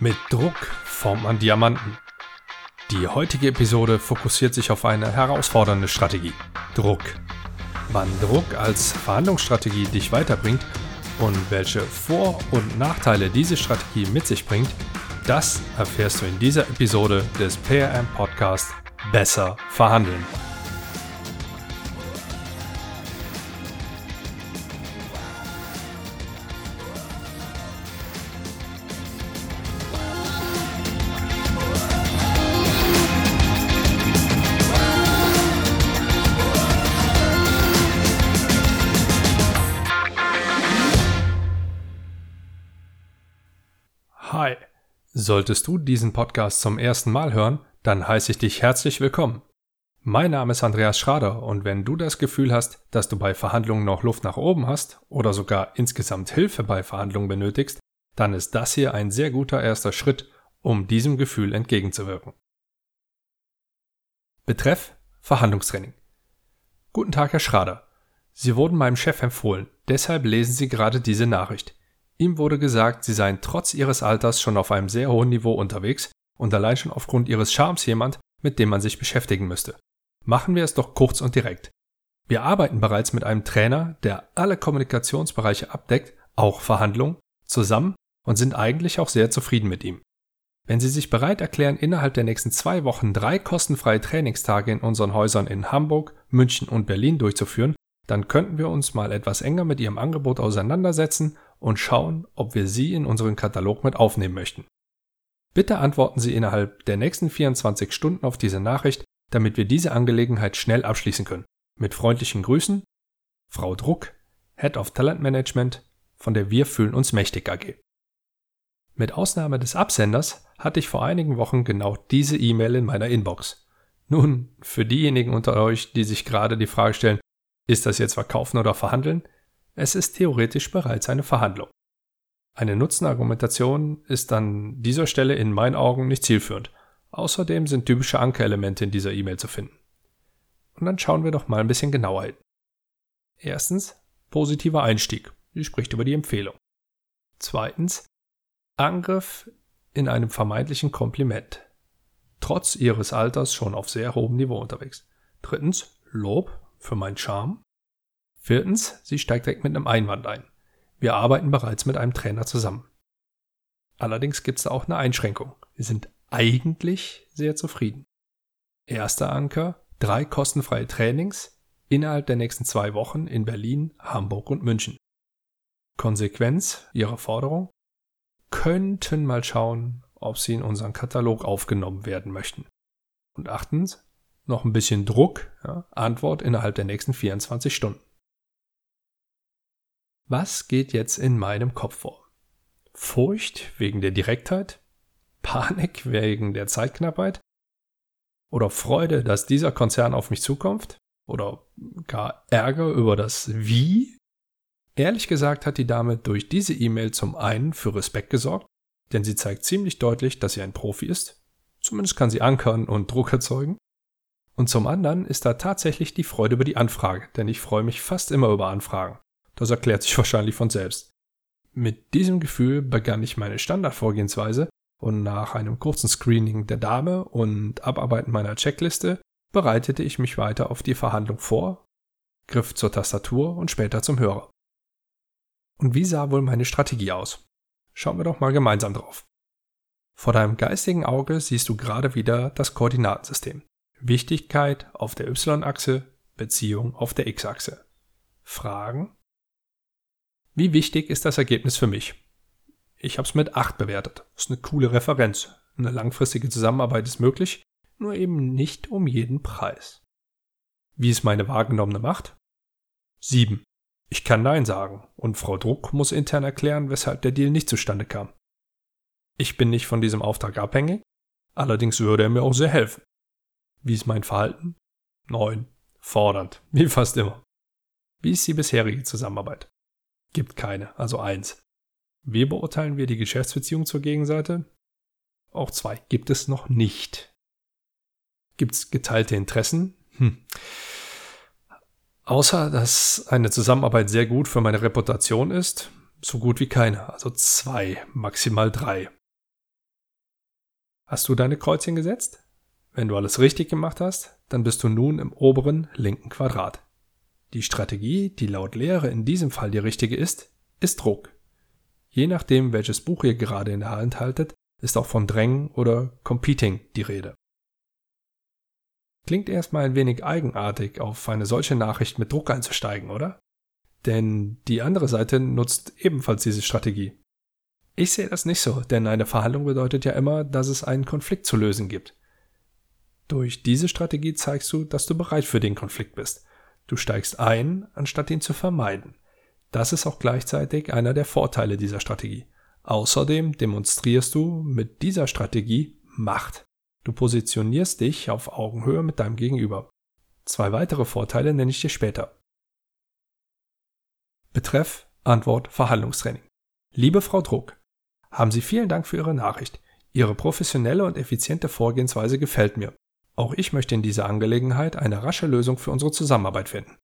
Mit Druck formt man Diamanten. Die heutige Episode fokussiert sich auf eine herausfordernde Strategie. Druck. Wann Druck als Verhandlungsstrategie dich weiterbringt und welche Vor- und Nachteile diese Strategie mit sich bringt, das erfährst du in dieser Episode des PRM Podcast Besser verhandeln. Solltest du diesen Podcast zum ersten Mal hören, dann heiße ich dich herzlich willkommen. Mein Name ist Andreas Schrader und wenn du das Gefühl hast, dass du bei Verhandlungen noch Luft nach oben hast oder sogar insgesamt Hilfe bei Verhandlungen benötigst, dann ist das hier ein sehr guter erster Schritt, um diesem Gefühl entgegenzuwirken. Betreff Verhandlungstraining. Guten Tag, Herr Schrader. Sie wurden meinem Chef empfohlen, deshalb lesen Sie gerade diese Nachricht. Ihm wurde gesagt, sie seien trotz ihres Alters schon auf einem sehr hohen Niveau unterwegs und allein schon aufgrund ihres Charmes jemand, mit dem man sich beschäftigen müsste. Machen wir es doch kurz und direkt. Wir arbeiten bereits mit einem Trainer, der alle Kommunikationsbereiche abdeckt, auch Verhandlungen, zusammen und sind eigentlich auch sehr zufrieden mit ihm. Wenn Sie sich bereit erklären, innerhalb der nächsten zwei Wochen drei kostenfreie Trainingstage in unseren Häusern in Hamburg, München und Berlin durchzuführen, dann könnten wir uns mal etwas enger mit Ihrem Angebot auseinandersetzen und schauen, ob wir Sie in unseren Katalog mit aufnehmen möchten. Bitte antworten Sie innerhalb der nächsten 24 Stunden auf diese Nachricht, damit wir diese Angelegenheit schnell abschließen können. Mit freundlichen Grüßen, Frau Druck, Head of Talent Management von der Wir fühlen uns mächtig AG. Mit Ausnahme des Absenders hatte ich vor einigen Wochen genau diese E-Mail in meiner Inbox. Nun, für diejenigen unter euch, die sich gerade die Frage stellen, ist das jetzt verkaufen oder verhandeln? Es ist theoretisch bereits eine Verhandlung. Eine Nutzenargumentation ist an dieser Stelle in meinen Augen nicht zielführend. Außerdem sind typische Ankerelemente in dieser E-Mail zu finden. Und dann schauen wir doch mal ein bisschen genauer hin. Erstens, positiver Einstieg. Sie spricht über die Empfehlung. Zweitens, Angriff in einem vermeintlichen Kompliment. Trotz ihres Alters schon auf sehr hohem Niveau unterwegs. Drittens, Lob für meinen Charme. Viertens, sie steigt direkt mit einem Einwand ein. Wir arbeiten bereits mit einem Trainer zusammen. Allerdings gibt es da auch eine Einschränkung. Wir sind eigentlich sehr zufrieden. Erster Anker, drei kostenfreie Trainings innerhalb der nächsten zwei Wochen in Berlin, Hamburg und München. Konsequenz ihrer Forderung? Könnten mal schauen, ob sie in unseren Katalog aufgenommen werden möchten. Und achtens, noch ein bisschen Druck, ja, Antwort innerhalb der nächsten 24 Stunden. Was geht jetzt in meinem Kopf vor? Furcht wegen der Direktheit? Panik wegen der Zeitknappheit? Oder Freude, dass dieser Konzern auf mich zukommt? Oder gar Ärger über das Wie? Ehrlich gesagt hat die Dame durch diese E-Mail zum einen für Respekt gesorgt, denn sie zeigt ziemlich deutlich, dass sie ein Profi ist. Zumindest kann sie ankern und Druck erzeugen. Und zum anderen ist da tatsächlich die Freude über die Anfrage, denn ich freue mich fast immer über Anfragen. Das erklärt sich wahrscheinlich von selbst. Mit diesem Gefühl begann ich meine Standardvorgehensweise und nach einem kurzen Screening der Dame und Abarbeiten meiner Checkliste bereitete ich mich weiter auf die Verhandlung vor, griff zur Tastatur und später zum Hörer. Und wie sah wohl meine Strategie aus? Schauen wir doch mal gemeinsam drauf. Vor deinem geistigen Auge siehst du gerade wieder das Koordinatensystem. Wichtigkeit auf der Y-Achse, Beziehung auf der X-Achse. Fragen? Wie wichtig ist das Ergebnis für mich? Ich habe es mit 8 bewertet. Ist eine coole Referenz. Eine langfristige Zusammenarbeit ist möglich, nur eben nicht um jeden Preis. Wie ist meine wahrgenommene Macht? 7. Ich kann Nein sagen und Frau Druck muss intern erklären, weshalb der Deal nicht zustande kam. Ich bin nicht von diesem Auftrag abhängig, allerdings würde er mir auch sehr helfen. Wie ist mein Verhalten? 9. Fordernd, wie fast immer. Wie ist die bisherige Zusammenarbeit? Gibt keine, also 1. Wie beurteilen wir die Geschäftsbeziehung zur Gegenseite? Auch 2. Gibt es noch nicht. Gibt es geteilte Interessen? Hm. Außer, dass eine Zusammenarbeit sehr gut für meine Reputation ist, so gut wie keine. Also zwei, maximal drei. Hast du deine Kreuzchen gesetzt? Wenn du alles richtig gemacht hast, dann bist du nun im oberen linken Quadrat. Die Strategie, die laut Lehre in diesem Fall die richtige ist, ist Druck. Je nachdem, welches Buch ihr gerade in der Hand haltet, ist auch von Drängen oder Competing die Rede. Klingt erstmal ein wenig eigenartig, auf eine solche Nachricht mit Druck einzusteigen, oder? Denn die andere Seite nutzt ebenfalls diese Strategie. Ich sehe das nicht so, denn eine Verhandlung bedeutet ja immer, dass es einen Konflikt zu lösen gibt. Durch diese Strategie zeigst du, dass du bereit für den Konflikt bist. Du steigst ein, anstatt ihn zu vermeiden. Das ist auch gleichzeitig einer der Vorteile dieser Strategie. Außerdem demonstrierst du mit dieser Strategie Macht. Du positionierst dich auf Augenhöhe mit deinem Gegenüber. Zwei weitere Vorteile nenne ich dir später. Betreff Antwort Verhandlungstraining. Liebe Frau Druck, haben Sie vielen Dank für Ihre Nachricht. Ihre professionelle und effiziente Vorgehensweise gefällt mir. Auch ich möchte in dieser Angelegenheit eine rasche Lösung für unsere Zusammenarbeit finden.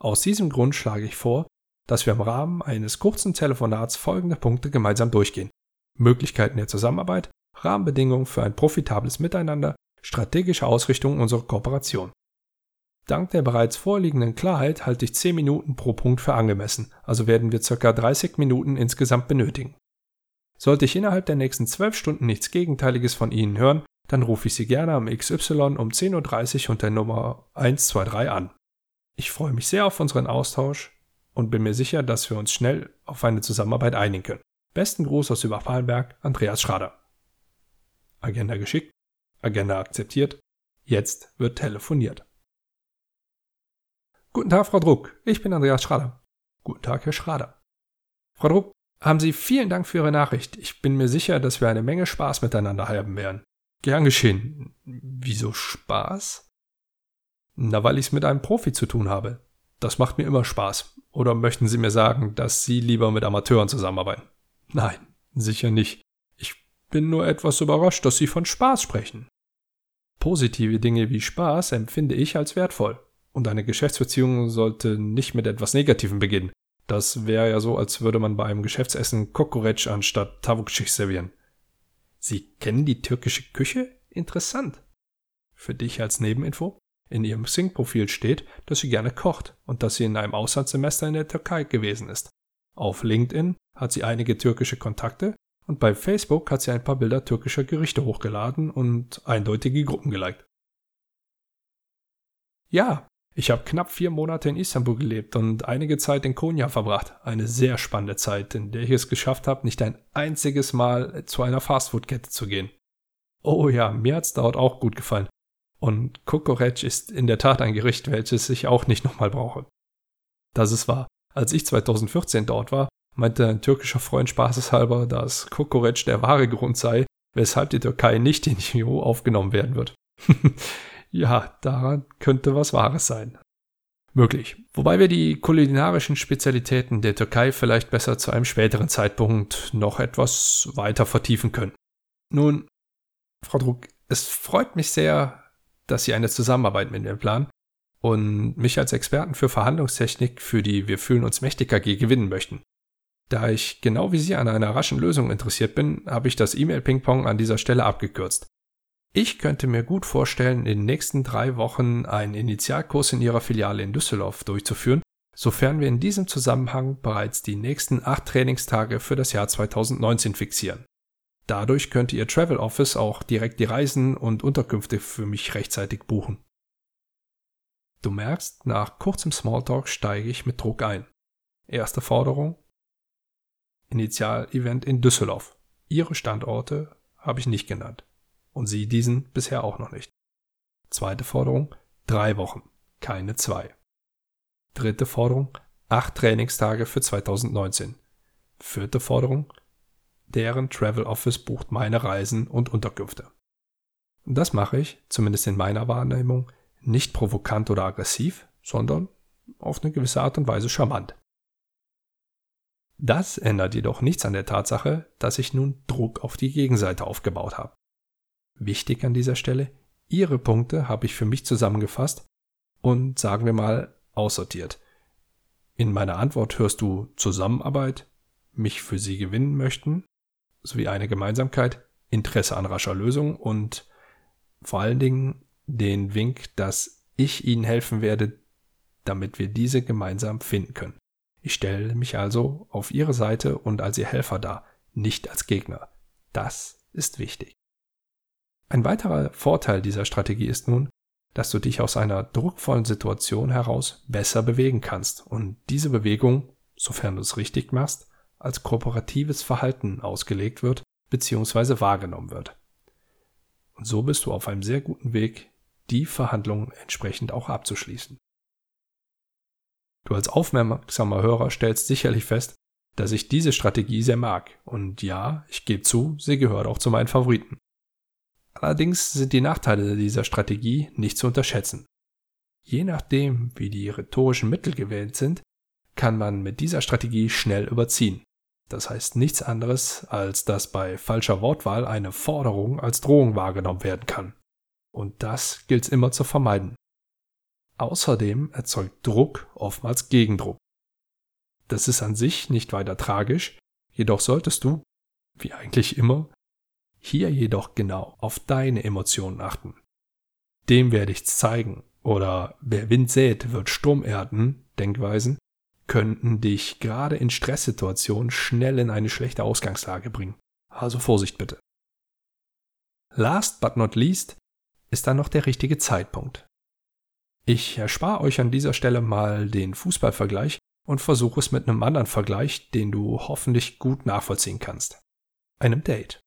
Aus diesem Grund schlage ich vor, dass wir im Rahmen eines kurzen Telefonats folgende Punkte gemeinsam durchgehen. Möglichkeiten der Zusammenarbeit, Rahmenbedingungen für ein profitables Miteinander, strategische Ausrichtung unserer Kooperation. Dank der bereits vorliegenden Klarheit halte ich 10 Minuten pro Punkt für angemessen, also werden wir ca. 30 Minuten insgesamt benötigen. Sollte ich innerhalb der nächsten 12 Stunden nichts Gegenteiliges von Ihnen hören, dann rufe ich Sie gerne am XY um 10.30 Uhr unter Nummer 123 an. Ich freue mich sehr auf unseren Austausch und bin mir sicher, dass wir uns schnell auf eine Zusammenarbeit einigen können. Besten Gruß aus Überfallenberg, Andreas Schrader. Agenda geschickt, Agenda akzeptiert, jetzt wird telefoniert. Guten Tag, Frau Druck. Ich bin Andreas Schrader. Guten Tag, Herr Schrader. Frau Druck, haben Sie vielen Dank für Ihre Nachricht. Ich bin mir sicher, dass wir eine Menge Spaß miteinander haben werden. Gern geschehen. Wieso Spaß? Na, weil ich es mit einem Profi zu tun habe. Das macht mir immer Spaß. Oder möchten Sie mir sagen, dass Sie lieber mit Amateuren zusammenarbeiten? Nein, sicher nicht. Ich bin nur etwas überrascht, dass Sie von Spaß sprechen. Positive Dinge wie Spaß empfinde ich als wertvoll. Und eine Geschäftsbeziehung sollte nicht mit etwas Negativem beginnen. Das wäre ja so, als würde man bei einem Geschäftsessen Kokoretsch anstatt Tavukçi servieren. Sie kennen die türkische Küche? Interessant. Für dich als Nebeninfo. In ihrem Sing-Profil steht, dass sie gerne kocht und dass sie in einem Auslandssemester in der Türkei gewesen ist. Auf LinkedIn hat sie einige türkische Kontakte und bei Facebook hat sie ein paar Bilder türkischer Gerichte hochgeladen und eindeutige Gruppen geliked. Ja, ich habe knapp vier Monate in Istanbul gelebt und einige Zeit in Konya verbracht. Eine sehr spannende Zeit, in der ich es geschafft habe, nicht ein einziges Mal zu einer Fastfood-Kette zu gehen. Oh ja, mir hat's dort auch gut gefallen. Und Kokoreç ist in der Tat ein Gericht, welches ich auch nicht nochmal brauche. Das ist wahr. Als ich 2014 dort war, meinte ein türkischer Freund spaßeshalber, dass Kokoreç der wahre Grund sei, weshalb die Türkei nicht in die EU aufgenommen werden wird. Ja, daran könnte was Wahres sein. Möglich. Wobei wir die kulinarischen Spezialitäten der Türkei vielleicht besser zu einem späteren Zeitpunkt noch etwas weiter vertiefen können. Nun, Frau Druck, es freut mich sehr, dass Sie eine Zusammenarbeit mit mir planen und mich als Experten für Verhandlungstechnik für die Wir fühlen uns mächtig AG gewinnen möchten. Da ich genau wie Sie an einer raschen Lösung interessiert bin, habe ich das E-Mail-Ping-Pong an dieser Stelle abgekürzt. Ich könnte mir gut vorstellen, in den nächsten drei Wochen einen Initialkurs in Ihrer Filiale in Düsseldorf durchzuführen, sofern wir in diesem Zusammenhang bereits die nächsten acht Trainingstage für das Jahr 2019 fixieren. Dadurch könnte Ihr Travel Office auch direkt die Reisen und Unterkünfte für mich rechtzeitig buchen. Du merkst, nach kurzem Smalltalk steige ich mit Druck ein. Erste Forderung. Initial-Event in Düsseldorf. Ihre Standorte habe ich nicht genannt und sie diesen bisher auch noch nicht. Zweite Forderung, drei Wochen, keine zwei. Dritte Forderung, acht Trainingstage für 2019. Vierte Forderung, deren Travel Office bucht meine Reisen und Unterkünfte. Das mache ich, zumindest in meiner Wahrnehmung, nicht provokant oder aggressiv, sondern auf eine gewisse Art und Weise charmant. Das ändert jedoch nichts an der Tatsache, dass ich nun Druck auf die Gegenseite aufgebaut habe. Wichtig an dieser Stelle, Ihre Punkte habe ich für mich zusammengefasst und sagen wir mal aussortiert. In meiner Antwort hörst du Zusammenarbeit, mich für Sie gewinnen möchten, sowie eine Gemeinsamkeit, Interesse an rascher Lösung und vor allen Dingen den Wink, dass ich Ihnen helfen werde, damit wir diese gemeinsam finden können. Ich stelle mich also auf Ihre Seite und als Ihr Helfer dar, nicht als Gegner. Das ist wichtig. Ein weiterer Vorteil dieser Strategie ist nun, dass du dich aus einer druckvollen Situation heraus besser bewegen kannst und diese Bewegung, sofern du es richtig machst, als kooperatives Verhalten ausgelegt wird bzw. wahrgenommen wird. Und so bist du auf einem sehr guten Weg, die Verhandlungen entsprechend auch abzuschließen. Du als aufmerksamer Hörer stellst sicherlich fest, dass ich diese Strategie sehr mag. Und ja, ich gebe zu, sie gehört auch zu meinen Favoriten. Allerdings sind die Nachteile dieser Strategie nicht zu unterschätzen. Je nachdem, wie die rhetorischen Mittel gewählt sind, kann man mit dieser Strategie schnell überziehen. Das heißt nichts anderes, als dass bei falscher Wortwahl eine Forderung als Drohung wahrgenommen werden kann. Und das gilt immer zu vermeiden. Außerdem erzeugt Druck oftmals Gegendruck. Das ist an sich nicht weiter tragisch, jedoch solltest du, wie eigentlich immer, hier jedoch genau auf deine Emotionen achten. Dem werde ich's zeigen oder wer Wind sät, wird Sturm ernten, Denkweisen, könnten dich gerade in Stresssituationen schnell in eine schlechte Ausgangslage bringen. Also Vorsicht bitte. Last but not least ist dann noch der richtige Zeitpunkt. Ich erspare euch an dieser Stelle mal den Fußballvergleich und versuche es mit einem anderen Vergleich, den du hoffentlich gut nachvollziehen kannst. Einem Date.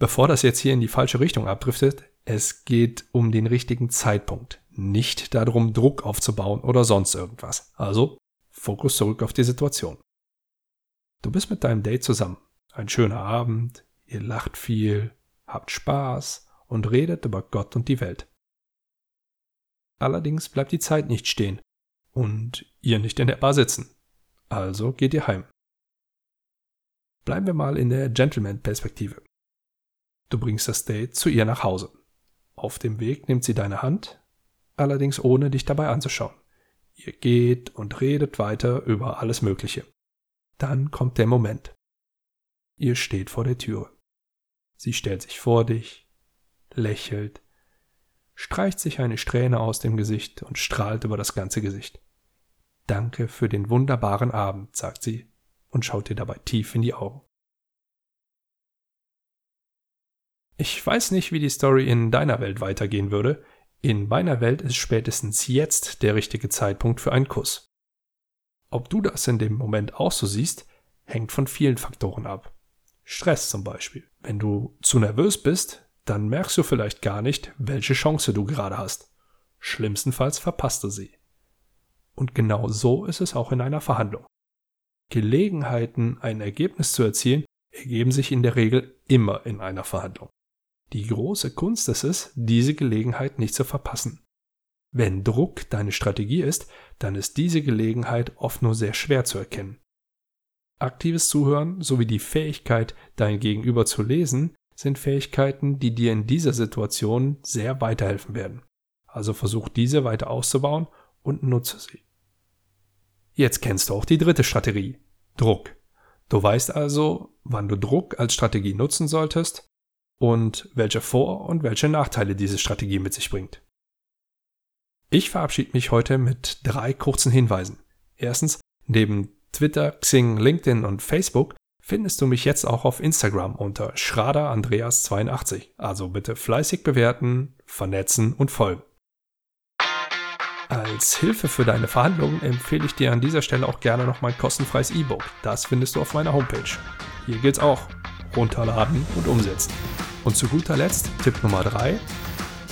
Bevor das jetzt hier in die falsche Richtung abdriftet, es geht um den richtigen Zeitpunkt, nicht darum, Druck aufzubauen oder sonst irgendwas. Also Fokus zurück auf die Situation. Du bist mit deinem Date zusammen. Ein schöner Abend, ihr lacht viel, habt Spaß und redet über Gott und die Welt. Allerdings bleibt die Zeit nicht stehen und ihr nicht in der Bar sitzen. Also geht ihr heim. Bleiben wir mal in der Gentleman-Perspektive. Du bringst das Date zu ihr nach Hause. Auf dem Weg nimmt sie deine Hand, allerdings ohne dich dabei anzuschauen. Ihr geht und redet weiter über alles Mögliche. Dann kommt der Moment. Ihr steht vor der Türe. Sie stellt sich vor dich, lächelt, streicht sich eine Strähne aus dem Gesicht und strahlt über das ganze Gesicht. Danke für den wunderbaren Abend, sagt sie und schaut dir dabei tief in die Augen. Ich weiß nicht, wie die Story in deiner Welt weitergehen würde. In meiner Welt ist spätestens jetzt der richtige Zeitpunkt für einen Kuss. Ob du das in dem Moment auch so siehst, hängt von vielen Faktoren ab. Stress zum Beispiel. Wenn du zu nervös bist, dann merkst du vielleicht gar nicht, welche Chance du gerade hast. Schlimmstenfalls verpasst du sie. Und genau so ist es auch in einer Verhandlung. Gelegenheiten, ein Ergebnis zu erzielen, ergeben sich in der Regel immer in einer Verhandlung. Die große Kunst ist es, diese Gelegenheit nicht zu verpassen. Wenn Druck deine Strategie ist, dann ist diese Gelegenheit oft nur sehr schwer zu erkennen. Aktives Zuhören sowie die Fähigkeit, dein Gegenüber zu lesen, sind Fähigkeiten, die dir in dieser Situation sehr weiterhelfen werden. Also versuch diese weiter auszubauen und nutze sie. Jetzt kennst du auch die dritte Strategie, Druck. Du weißt also, wann du Druck als Strategie nutzen solltest und welche Vor- und welche Nachteile diese Strategie mit sich bringt. Ich verabschiede mich heute mit drei kurzen Hinweisen. Erstens, neben Twitter, Xing, LinkedIn und Facebook findest du mich jetzt auch auf Instagram unter schraderandreas82. Also bitte fleißig bewerten, vernetzen und folgen. Als Hilfe für deine Verhandlungen empfehle ich dir an dieser Stelle auch gerne noch mein kostenfreies E-Book. Das findest du auf meiner Homepage. Hier gilt es auch. Runterladen und umsetzen. Und zu guter Letzt Tipp Nummer 3.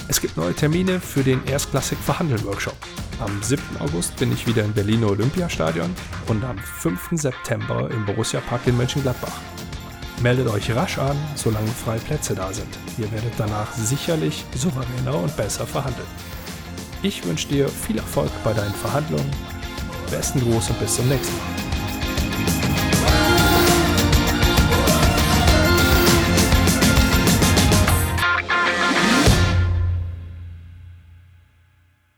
Es gibt neue Termine für den Erstklassik Verhandeln Workshop. Am 7. August bin ich wieder im Berliner Olympiastadion und am 5. September im Borussia Park in Mönchengladbach. Meldet euch rasch an, solange freie Plätze da sind. Ihr werdet danach sicherlich souveräner und besser verhandeln. Ich wünsche dir viel Erfolg bei deinen Verhandlungen. Besten Gruß und bis zum nächsten Mal.